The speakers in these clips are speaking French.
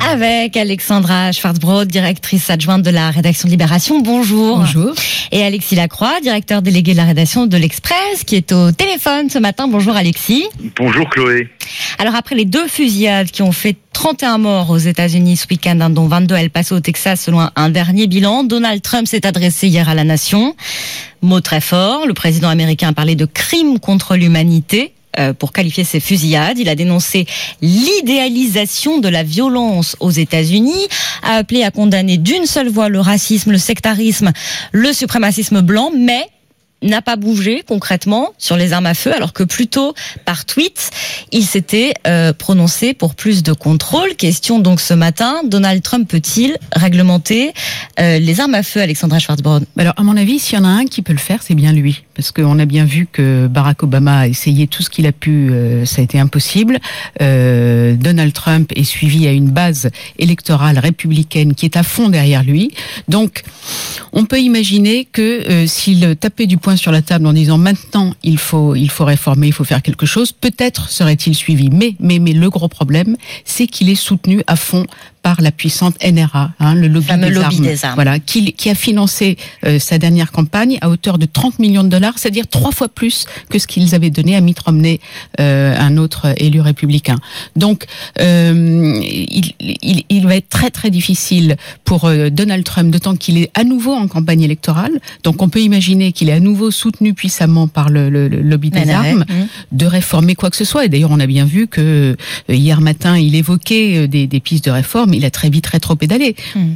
Avec Alexandra Schwarzbrod, directrice adjointe de la rédaction de Libération. Bonjour. Bonjour. Et Alexis Lacroix, directeur délégué de la rédaction de l'Express, qui est au téléphone ce matin. Bonjour Alexis. Bonjour Chloé. Alors après les deux fusillades qui ont fait 31 morts aux États-Unis ce week-end, hein, dont 22 à El Paso au Texas, selon un dernier bilan, Donald Trump s'est adressé hier à la nation. Mot très fort. Le président américain a parlé de crime contre l'humanité pour qualifier ces fusillades. Il a dénoncé l'idéalisation de la violence aux États-Unis, a appelé à condamner d'une seule voix le racisme, le sectarisme, le suprémacisme blanc, mais n'a pas bougé concrètement sur les armes à feu, alors que plutôt par tweet, il s'était euh, prononcé pour plus de contrôle. Question donc ce matin, Donald Trump peut-il réglementer euh, les armes à feu, Alexandra Schwarzbrod Alors à mon avis, s'il y en a un qui peut le faire, c'est bien lui, parce qu'on a bien vu que Barack Obama a essayé tout ce qu'il a pu, euh, ça a été impossible. Donald Trump est suivi à une base électorale républicaine qui est à fond derrière lui. Donc, on peut imaginer que s'il tapait du poing sur la table en disant maintenant il faut il faut réformer, il faut faire quelque chose, peut-être serait-il suivi. Mais mais mais le gros problème, c'est qu'il est soutenu à fond par la puissante NRA, hein, le lobby, des, lobby armes, des, armes, voilà, qui, qui a financé euh, sa dernière campagne à hauteur de 30 millions de dollars, c'est-à-dire trois fois plus que ce qu'ils avaient donné à Mitt Romney, euh, un autre élu républicain. Donc, euh, il, il, il, va être très très difficile pour euh, Donald Trump, d'autant qu'il est à nouveau en campagne électorale. Donc, on peut imaginer qu'il est à nouveau soutenu puissamment par le, le, le lobby des NRA, armes, mmh. de réformer quoi que ce soit. Et d'ailleurs, on a bien vu que euh, hier matin, il évoquait des, des pistes de réforme il a très vite rétro-pédalé. Mmh.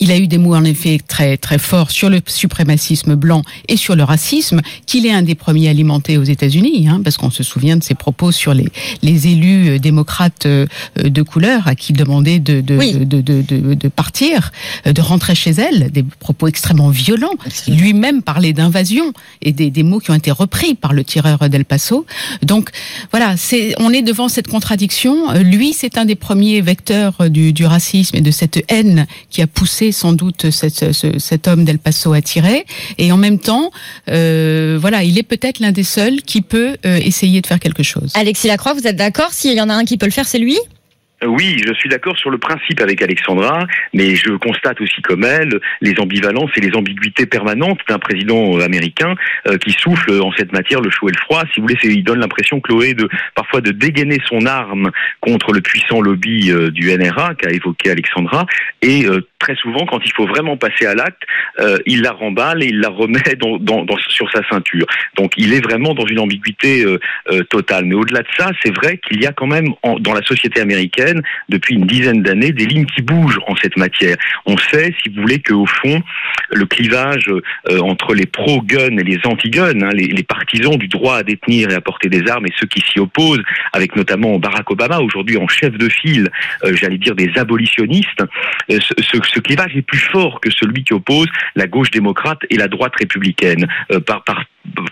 Il a eu des mots en effet très très forts sur le suprémacisme blanc et sur le racisme, qu'il est un des premiers alimentés aux États-Unis, hein, parce qu'on se souvient de ses propos sur les, les élus euh, démocrates euh, de couleur à qui il demandait de, de, Oui. de, de, partir, euh, de rentrer chez elle, des propos extrêmement violents. Lui-même parlait d'invasion et des, des mots qui ont été repris par le tireur d'El Paso. Donc voilà, c'est on est devant cette contradiction. Lui, c'est un des premiers vecteurs du, du racisme et de cette haine qui a poussé sans doute cet homme d'El Paso tirer. Et en même temps, euh, voilà, il est peut-être l'un des seuls qui peut euh, essayer de faire quelque chose. Alexis Lacroix, vous êtes d'accord? S'il y en a un qui peut le faire, c'est lui? Oui, je suis d'accord sur le principe avec Alexandra, mais je constate aussi comme elle les ambivalences et les ambiguïtés permanentes d'un président euh, américain euh, qui souffle en cette matière le chaud et le froid. Si vous voulez, il donne l'impression, Chloé, de parfois de dégainer son arme contre le puissant lobby euh, du NRA qu'a évoqué Alexandra, et euh, très souvent, quand il faut vraiment passer à l'acte, euh, il la remballe et il la remet dans, dans- dans- sur sa ceinture. Donc, il est vraiment dans une ambiguïté euh, euh, totale. Mais au-delà de ça, c'est vrai qu'il y a quand même dans la société américaine, depuis une dizaine d'années, des lignes qui bougent en cette matière. On sait, si vous voulez, qu'au fond, le clivage euh, entre les pro-gun et les anti-gun, hein, les, partisans du droit à détenir et à porter des armes et ceux qui s'y opposent, avec notamment Barack Obama, aujourd'hui en chef de file, euh, j'allais dire des abolitionnistes, euh, ce, clivage est plus fort que celui qui oppose la gauche démocrate et la droite républicaine.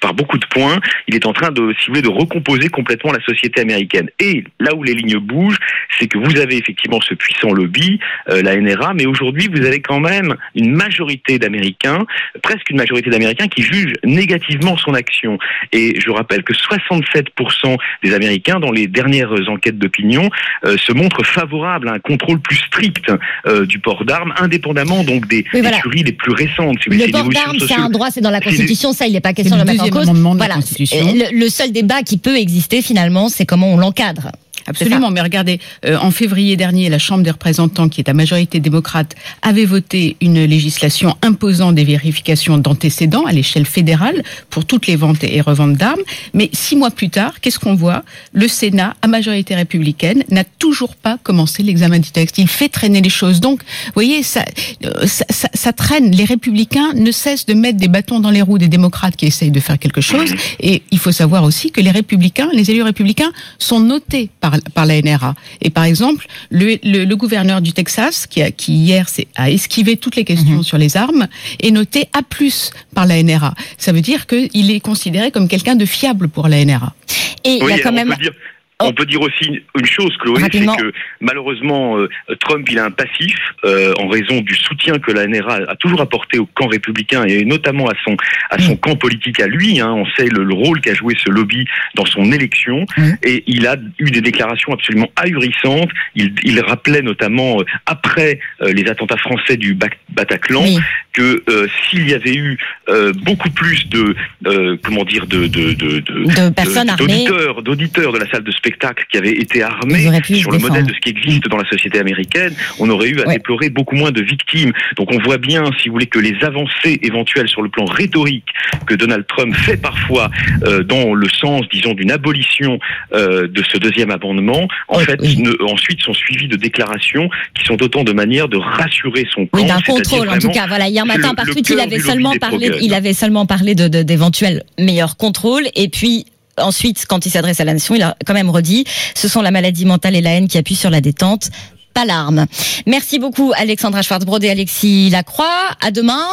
Par beaucoup de points, il est en train de, si vous voulez, de recomposer complètement la société américaine. Et là où les lignes bougent, c'est que vous avez effectivement ce puissant lobby, euh, la NRA, mais aujourd'hui vous avez quand même une majorité d'Américains, presque une majorité d'Américains qui jugent négativement son action. Et je rappelle que 67% des Américains, dans les dernières enquêtes d'opinion, euh, se montrent favorables à un contrôle plus strict euh, du port d'armes, indépendamment donc des, Oui, des voilà. tueries les plus récentes. Si Le port d'armes, c'est un droit, c'est dans la Constitution, ça, il n'est pas C'est question le de le mettre en deuxième cause. amendement de la Voilà. Constitution. Le, le seul débat qui peut exister finalement, c'est comment on l'encadre. Absolument, mais regardez, euh, en février dernier, la Chambre des représentants, qui est à majorité démocrate, avait voté une législation imposant des vérifications d'antécédents à l'échelle fédérale pour toutes les ventes et reventes d'armes. Mais six mois plus tard, qu'est-ce qu'on voit? Le Sénat, à majorité républicaine, n'a toujours pas commencé l'examen du texte. Il fait traîner les choses. Donc, vous voyez, ça, euh, ça, ça, ça traîne. Les républicains ne cessent de mettre des bâtons dans les roues des démocrates qui essayent de faire quelque chose. Et il faut savoir aussi que les républicains, les élus républicains, sont notés par, par la NRA. Et par exemple, le, le, le gouverneur du Texas, qui, a, qui hier a esquivé toutes les questions mmh. sur les armes, est noté A+ par la NRA. Ça veut dire qu'il est considéré comme quelqu'un de fiable pour la NRA. Et oui, il y a quand même. Dire, on oh. peut dire aussi une chose, Chloé, c'est que malheureusement, euh, Trump, il a un passif euh, en raison du soutien que la NRA a toujours apporté au camp républicain et notamment à son à son mm. camp politique à lui. Hein, on sait le, le rôle qu'a joué ce lobby dans son élection mm. et il a eu des déclarations absolument ahurissantes. Il, il rappelait notamment euh, après les attentats français du Bataclan oui. que s'il y avait eu beaucoup plus de comment dire de de de, de, de personnes d'auditeurs d'auditeurs de la salle de spectacle spectacle qui avait été armé sur le modèle de ce qui existe dans la société américaine, on aurait eu à ouais. déplorer beaucoup moins de victimes. Donc on voit bien, si vous voulez, que les avancées éventuelles sur le plan rhétorique que Donald Trump fait parfois euh, dans le sens, disons, d'une abolition euh, de ce deuxième amendement, en oui, fait, oui. Ne, ensuite sont suivies de déclarations qui sont autant de manières de rassurer son camp. Oui, d'un contrôle, en tout cas. Voilà, hier matin, par il avait seulement parlé, il avait seulement parlé de, d'éventuels meilleurs contrôles, et puis ensuite, quand il s'adresse à la nation, il a quand même redit ce sont la maladie mentale et la haine qui appuient sur la détente pas l'arme. Merci beaucoup Alexandra Schwarzbrod et Alexis Lacroix. À demain.